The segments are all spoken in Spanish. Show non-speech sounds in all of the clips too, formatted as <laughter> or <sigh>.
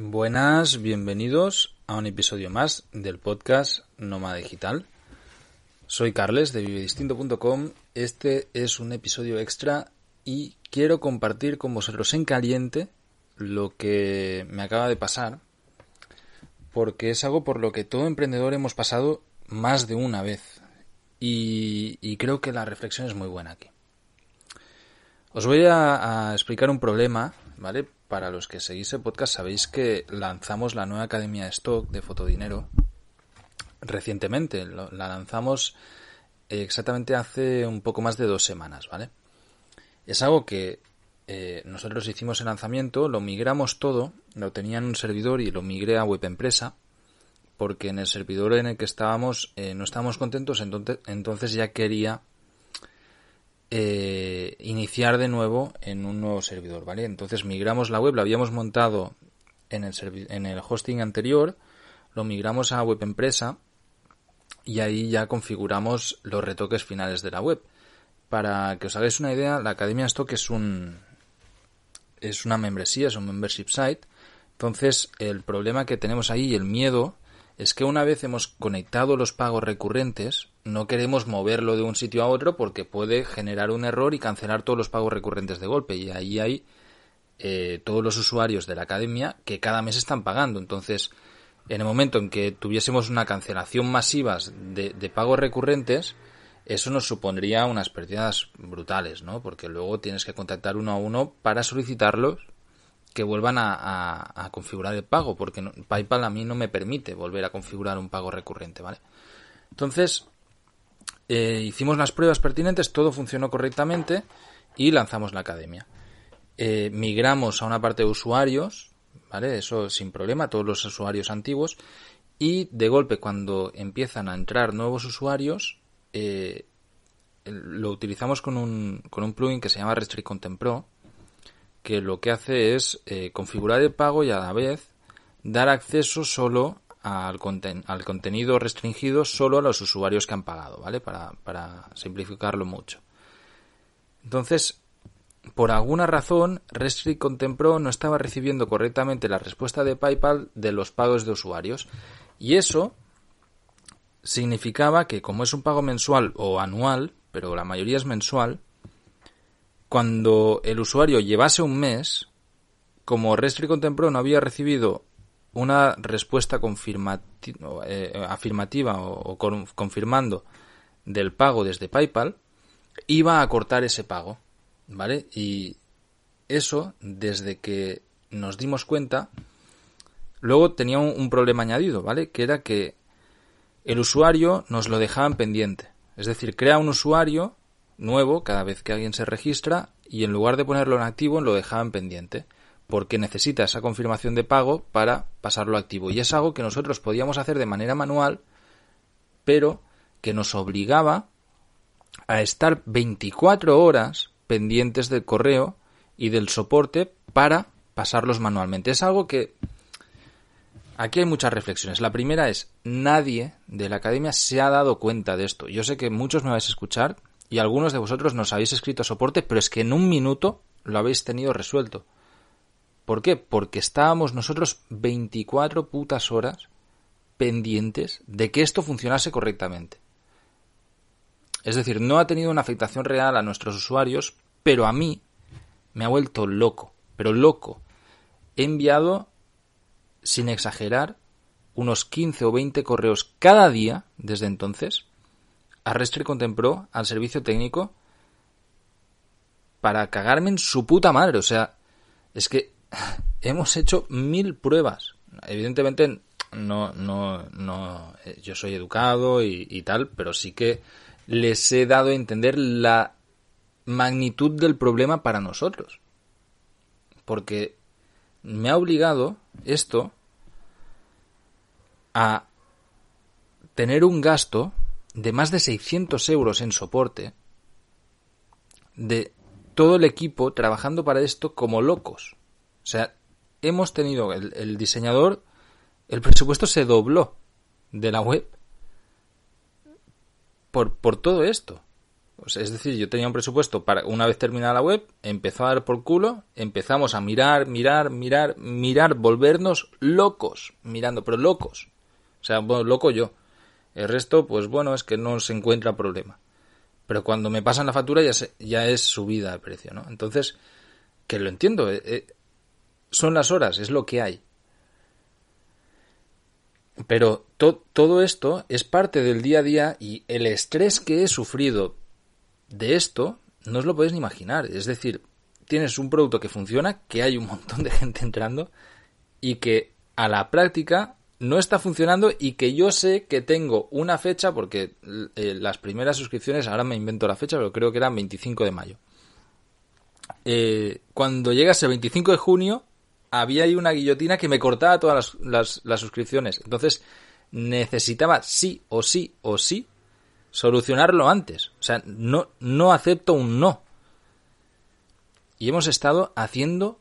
Buenas, bienvenidos a un episodio más del podcast Nómada Digital. Soy Carles de vivedistinto.com. Este es un episodio extra y quiero compartir con vosotros en caliente lo que me acaba de pasar porque es algo por lo que todo emprendedor hemos pasado más de una vez y, creo que la reflexión es muy buena aquí. Os voy a, a explicar un problema, ¿vale? Para los que seguís el podcast sabéis que lanzamos la nueva academia de stock de Fotodinero recientemente. La lanzamos exactamente hace un poco más de dos semanas, ¿vale? Es algo que eh, nosotros hicimos el lanzamiento, lo migramos todo, lo tenía en un servidor y lo migré a web empresa, porque en el servidor en el que estábamos eh, no estábamos contentos, entonces, entonces ya quería eh, iniciar de nuevo en un nuevo servidor, ¿vale? Entonces migramos la web, la habíamos montado en el, en el hosting anterior, lo migramos a web empresa y ahí ya configuramos los retoques finales de la web. Para que os hagáis una idea, la Academia Stock es un es una membresía, es un membership site. Entonces, el problema que tenemos ahí y el miedo es que una vez hemos conectado los pagos recurrentes, no queremos moverlo de un sitio a otro porque puede generar un error y cancelar todos los pagos recurrentes de golpe. Y ahí hay eh, todos los usuarios de la academia que cada mes están pagando. Entonces, en el momento en que tuviésemos una cancelación masiva de, de pagos recurrentes, eso nos supondría unas pérdidas brutales, ¿no? Porque luego tienes que contactar uno a uno para solicitarlos que vuelvan a, configurar el pago, porque PayPal a mí no me permite volver a configurar un pago recurrente, ¿vale? Entonces, eh, hicimos las pruebas pertinentes, todo funcionó correctamente y lanzamos la academia. Eh, migramos a una parte de usuarios, ¿vale? Eso sin problema, todos los usuarios antiguos. Y de golpe, cuando empiezan a entrar nuevos usuarios, eh, lo utilizamos con un, con un plugin que se llama Restrict Content Pro, que lo que hace es eh, configurar el pago y a la vez dar acceso solo al, contenido restringido solo a los usuarios que han pagado, ¿vale? Para, para simplificarlo mucho. Entonces, por alguna razón, Restrict Content Pro no estaba recibiendo correctamente la respuesta de PayPal de los pagos de usuarios. Y eso significaba que como es un pago mensual o anual, pero la mayoría es mensual, cuando el usuario llevase un mes, como Restrict Content no había recibido una respuesta eh, afirmativa o, confirmando del pago desde PayPal, iba a cortar ese pago, ¿vale? Y eso, desde que nos dimos cuenta, luego tenía un problema añadido, ¿vale? Que era que el usuario nos lo dejaban pendiente. Es decir, crea un usuario nuevo cada vez que alguien se registra y en lugar de ponerlo en activo lo dejaban pendiente porque necesita esa confirmación de pago para pasarlo activo. Y es algo que nosotros podíamos hacer de manera manual, pero que nos obligaba a estar 24 horas pendientes del correo y del soporte para pasarlos manualmente. Es algo que Aquí hay muchas reflexiones. La primera es, nadie de la academia se ha dado cuenta de esto. Yo sé que muchos me vais a escuchar y algunos de vosotros nos habéis escrito soporte, pero es que en un minuto lo habéis tenido resuelto. ¿Por qué? Porque estábamos nosotros 24 putas horas pendientes de que esto funcionase correctamente. Es decir, no ha tenido una afectación real a nuestros usuarios, pero a mí me ha vuelto loco, pero loco. He enviado sin exagerar, unos 15 o 20 correos cada día desde entonces a Restrict Content Pro, al servicio técnico, para cagarme en su puta madre. O sea, es que <laughs> hemos hecho mil pruebas. Evidentemente, no, no, no, eh, yo soy educado y tal, pero sí que les he dado a entender la magnitud del problema para nosotros. Porque me ha obligado esto a tener un gasto de más de 600 euros en soporte de todo el equipo trabajando para esto como locos. O sea, hemos tenido el, diseñador, el presupuesto se dobló de la web por, por todo esto. es decir, yo tenía un presupuesto para una vez terminada la web, empezó a dar por culo, empezamos a mirar, mirar, mirar, mirar, volvernos locos, mirando, pero locos. O sea, bueno, loco yo. El resto, pues bueno, es que no se encuentra problema. Pero cuando me pasan la factura ya, ya es subida de precio, ¿no? Entonces, que lo entiendo, eh, eh, son las horas, es lo que hay. Pero todo esto es parte del día a día y el estrés que he sufrido de esto no os lo podéis ni imaginar. Es decir, tienes un producto que funciona, que hay un montón de <laughs> gente entrando y que a la práctica no está funcionando y que yo sé que tengo una fecha porque eh, las primeras suscripciones, ahora me invento la fecha, pero creo que era 25 de mayo. Eh, cuando llegase el 25 de junio, había ahí una guillotina que me cortaba todas las, las, suscripciones. Entonces, necesitaba sí o sí o sí solucionarlo antes. O sea, no, no acepto un no. Y hemos estado haciendo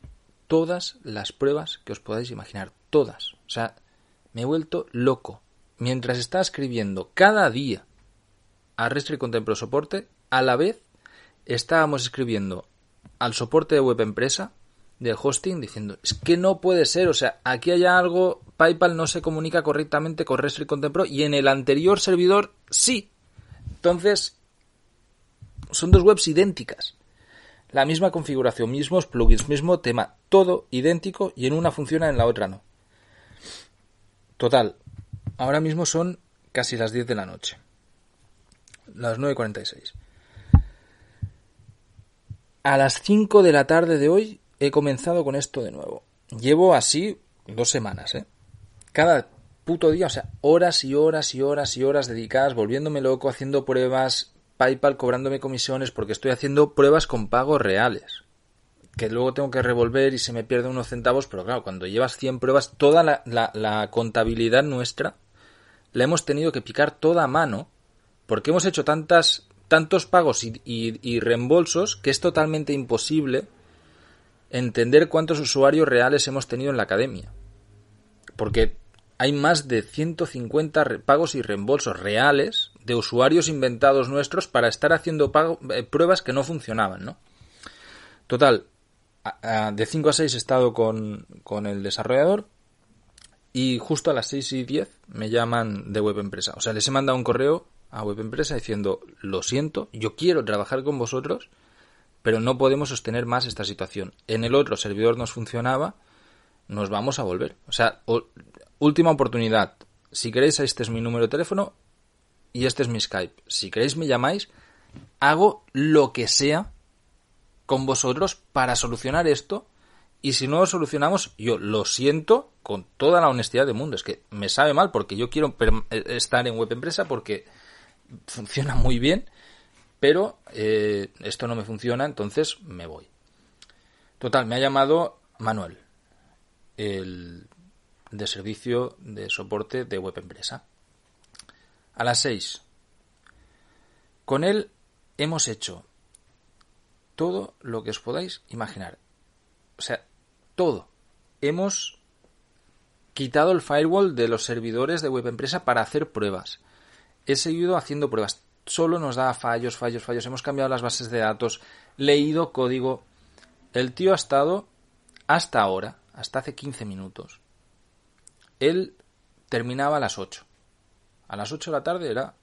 todas las pruebas que os podáis imaginar. Todas. O sea, me he vuelto loco. Mientras estaba escribiendo cada día a Restri Contemplo Soporte, a la vez estábamos escribiendo al soporte de web empresa del hosting diciendo es que no puede ser, o sea, aquí hay algo, PayPal no se comunica correctamente con Restri Contemplo y en el anterior servidor sí. Entonces, son dos webs idénticas. La misma configuración, mismos plugins, mismo tema, todo idéntico y en una funciona, en la otra no. Total, ahora mismo son casi las 10 de la noche. Las 9.46. A las 5 de la tarde de hoy he comenzado con esto de nuevo. Llevo así dos semanas, ¿eh? Cada puto día, o sea, horas y horas y horas y horas dedicadas, volviéndome loco, haciendo pruebas, PayPal cobrándome comisiones, porque estoy haciendo pruebas con pagos reales. Que luego tengo que revolver y se me pierden unos centavos, pero claro, cuando llevas 100 pruebas, toda la, la contabilidad nuestra la hemos tenido que picar toda a mano, porque hemos hecho tantas, tantos pagos y, y reembolsos que es totalmente imposible entender cuántos usuarios reales hemos tenido en la academia. Porque hay más de 150 pagos y reembolsos reales de usuarios inventados nuestros para estar haciendo eh, pruebas que no funcionaban, ¿no? Total, de 5 a 6 he estado con, con, el desarrollador y justo a las 6 y 10 me llaman de web empresa. O sea, les he mandado un correo a web empresa diciendo, lo siento, yo quiero trabajar con vosotros, pero no podemos sostener más esta situación. En el otro servidor nos funcionaba, nos vamos a volver. O sea, última oportunidad. Si queréis, este es mi número de teléfono y este es mi Skype. Si queréis, me llamáis. Hago lo que sea con vosotros para solucionar esto. Y si no lo solucionamos, yo lo siento con toda la honestidad del mundo. Es que me sabe mal porque yo quiero estar en web empresa porque funciona muy bien pero eh, esto no me funciona, entonces me voy. Total, me ha llamado Manuel, el de servicio de soporte de web empresa. A las 6. Con él hemos hecho todo lo que os podáis imaginar. O sea, todo. Hemos quitado el firewall de los servidores de web empresa para hacer pruebas. He seguido haciendo pruebas solo nos da fallos, fallos, fallos. Hemos cambiado las bases de datos, leído código. El tío ha estado hasta ahora, hasta hace 15 minutos. Él terminaba a las 8. A las 8 de la tarde era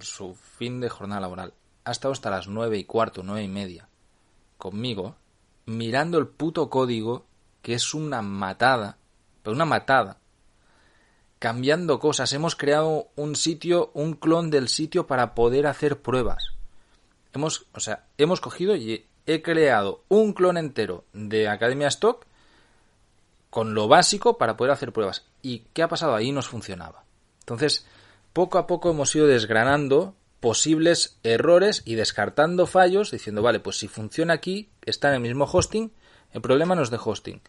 su fin de jornada laboral. Ha estado hasta las 9 y cuarto, 9 y media. Conmigo, mirando el puto código, que es una matada. Pero una matada cambiando cosas. Hemos creado un sitio, un clon del sitio para poder hacer pruebas. Hemos, o sea, hemos cogido y he creado un clon entero de Academia Stock con lo básico para poder hacer pruebas. ¿Y qué ha pasado? Ahí nos funcionaba. Entonces, poco a poco hemos ido desgranando posibles errores y descartando fallos, diciendo, vale, pues si funciona aquí, está en el mismo hosting, el problema no es de hosting.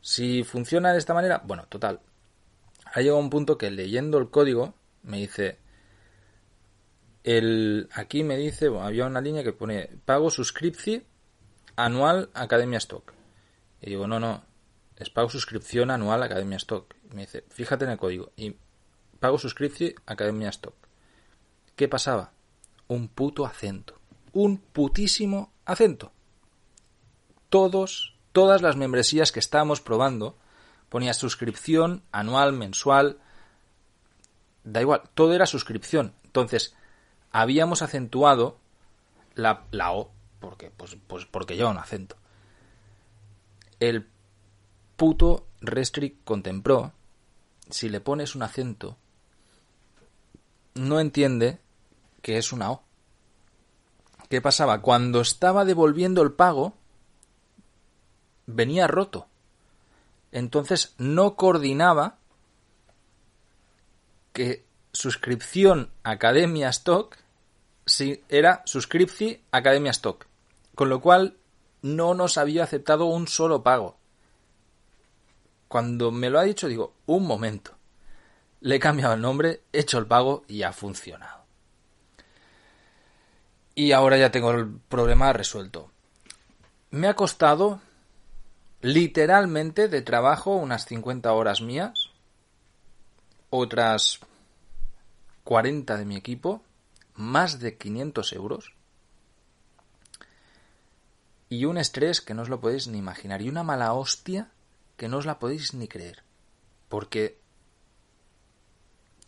Si funciona de esta manera, bueno, total, ha llegado un punto que leyendo el código me dice, el, aquí me dice, había una línea que pone pago suscripción anual Academia Stock. Y digo, no, no, es pago suscripción anual Academia Stock. me dice, fíjate en el código. Y pago suscripción Academia Stock. ¿Qué pasaba? Un puto acento. un putísimo acento. Todos, todas las membresías que estábamos probando, ponía suscripción anual, mensual, da igual, todo era suscripción. Entonces, habíamos acentuado la, la O, porque, pues, pues porque lleva un acento. El puto Restrict contempló, si le pones un acento, no entiende que es una O. ¿Qué pasaba? Cuando estaba devolviendo el pago, venía roto. Entonces no coordinaba que suscripción Academia Stock era suscripci Academia Stock. Con lo cual no nos había aceptado un solo pago. Cuando me lo ha dicho digo, un momento. Le he cambiado el nombre, he hecho el pago y ha funcionado. Y ahora ya tengo el problema resuelto. Me ha costado literalmente de trabajo unas 50 horas mías, otras 40 de mi equipo, más de 500 euros y un estrés que no os lo podéis ni imaginar y una mala hostia que no os la podéis ni creer porque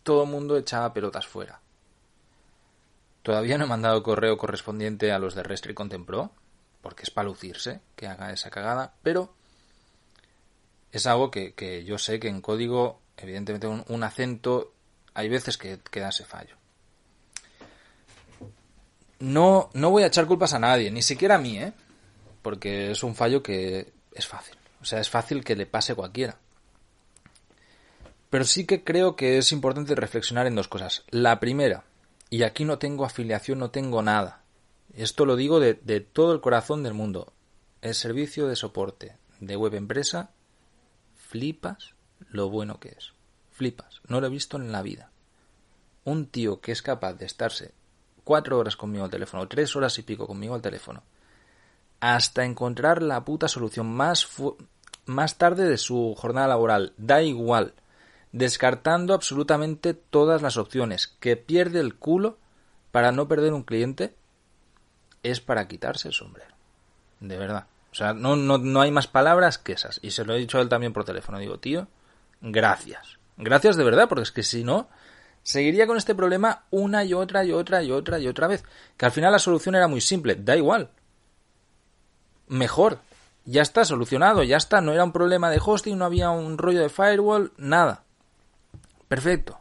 todo el mundo echaba pelotas fuera. Todavía no he mandado correo correspondiente a los de Restri Contempló, porque es para lucirse que haga esa cagada, pero es algo que, yo sé que en código, evidentemente, un, acento, hay veces que queda ese fallo. No, no voy a echar culpas a nadie, ni siquiera a mí, ¿eh? Porque es un fallo que es fácil. O sea, es fácil que le pase cualquiera. Pero sí que creo que es importante reflexionar en dos cosas. La primera, y aquí no tengo afiliación, no tengo nada. Esto lo digo de, todo el corazón del mundo. El servicio de soporte de web empresa flipas lo bueno que es. Flipas. No lo he visto en la vida. Un tío que es capaz de estarse cuatro horas conmigo al teléfono, tres horas y pico conmigo al teléfono, hasta encontrar la puta solución más, más tarde de su jornada laboral. Da igual. Descartando absolutamente todas las opciones. Que pierde el culo para no perder un cliente es para quitarse el sombrero. De verdad. O sea, no, no, no hay más palabras que esas. Y se lo he dicho a él también por teléfono. Digo, tío, gracias. Gracias de verdad, porque es que si no, seguiría con este problema una y otra y otra y otra y otra vez. Que al final la solución era muy simple. Da igual. Mejor. Ya está solucionado, ya está. No era un problema de hosting, no había un rollo de firewall, nada. Perfecto.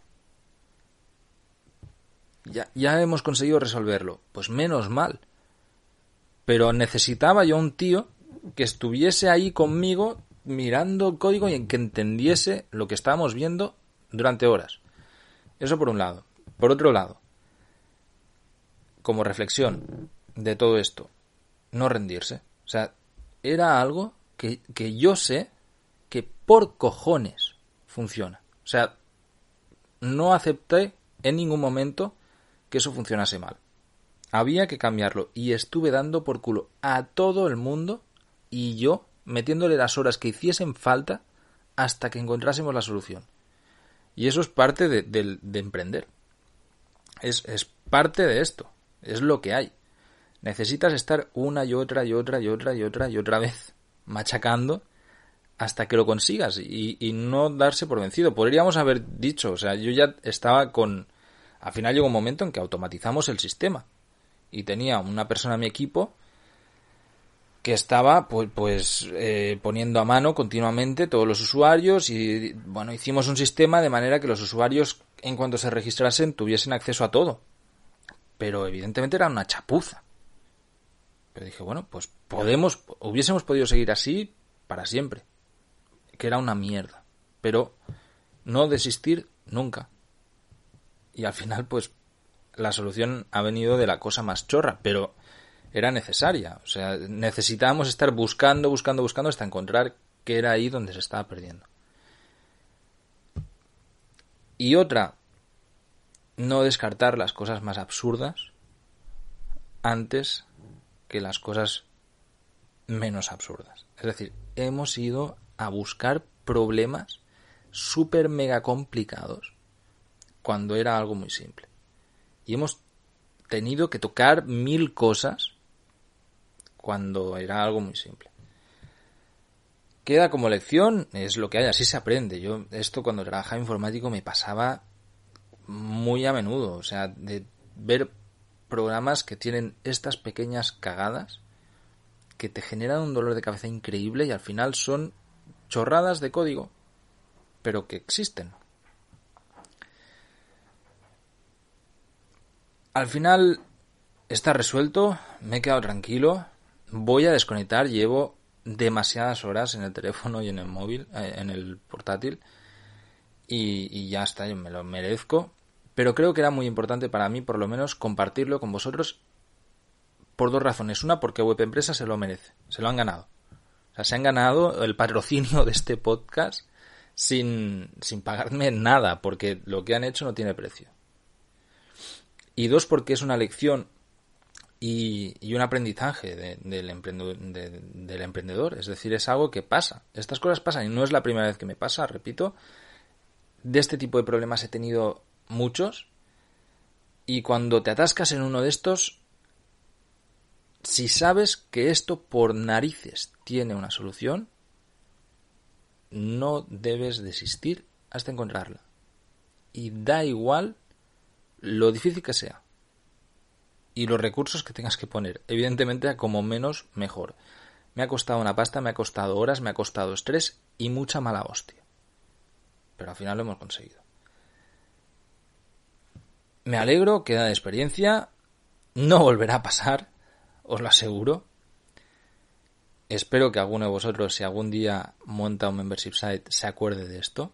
Ya, ya hemos conseguido resolverlo. Pues menos mal. Pero necesitaba yo un tío que estuviese ahí conmigo mirando el código y que entendiese lo que estábamos viendo durante horas. Eso por un lado. Por otro lado, como reflexión de todo esto, no rendirse. O sea, era algo que, que yo sé que por cojones funciona. O sea, no acepté en ningún momento que eso funcionase mal. Había que cambiarlo y estuve dando por culo a todo el mundo y yo metiéndole las horas que hiciesen falta hasta que encontrásemos la solución. Y eso es parte de, emprender. Es, es, parte de esto. Es lo que hay. Necesitas estar una y otra y otra y otra y otra y otra vez <laughs> machacando hasta que lo consigas y, no darse por vencido. Podríamos haber dicho, o sea, yo ya estaba con... Al final llegó un momento en que automatizamos el sistema y tenía una persona en mi equipo que estaba pues, pues eh, poniendo a mano continuamente todos los usuarios y bueno hicimos un sistema de manera que los usuarios en cuanto se registrasen tuviesen acceso a todo. Pero evidentemente era una chapuza. Pero dije bueno pues podemos hubiésemos podido seguir así para siempre que era una mierda pero no desistir nunca y al final pues la solución ha venido de la cosa más chorra pero era necesaria. O sea, necesitábamos estar buscando, buscando, buscando hasta encontrar que era ahí donde se estaba perdiendo. Y otra, no descartar las cosas más absurdas antes que las cosas menos absurdas. Es decir, hemos ido a buscar problemas súper mega complicados cuando era algo muy simple. Y hemos tenido que tocar mil cosas cuando era algo muy simple. Queda como lección, es lo que hay, así se aprende. Yo esto cuando trabajaba informático me pasaba muy a menudo, o sea, de ver programas que tienen estas pequeñas cagadas que te generan un dolor de cabeza increíble y al final son chorradas de código, pero que existen. Al final está resuelto, me he quedado tranquilo, voy a desconectar, llevo demasiadas horas en el teléfono y en el móvil, eh, en el portátil, y, ya está, yo me lo merezco, pero creo que era muy importante para mí, por lo menos, compartirlo con vosotros por dos razones. Una, porque Web Empresa se lo merece, se lo han ganado. Se han ganado el patrocinio de este podcast sin, sin pagarme nada, porque lo que han hecho no tiene precio. Y dos, porque es una lección y, y un aprendizaje del, emprendedor, del emprendedor. Es decir, es algo que pasa. Estas cosas pasan y no es la primera vez que me pasa, repito. De este tipo de problemas he tenido muchos. Y cuando te atascas en uno de estos, si sabes que esto por narices tiene una solución, no debes desistir hasta encontrarla. Y da igual lo difícil que sea. Y los recursos que tengas que poner. Evidentemente, como menos, mejor. Me ha costado una pasta, me ha costado horas, me ha costado estrés y mucha mala hostia. Pero al final lo hemos conseguido. Me alegro, queda de experiencia. No volverá a pasar, os lo aseguro. Espero que alguno de vosotros, si algún día monta un membership site, se acuerde de esto.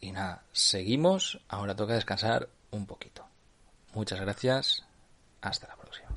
Y nada, seguimos. Ahora toca descansar un poquito. Muchas gracias. Hasta la próxima.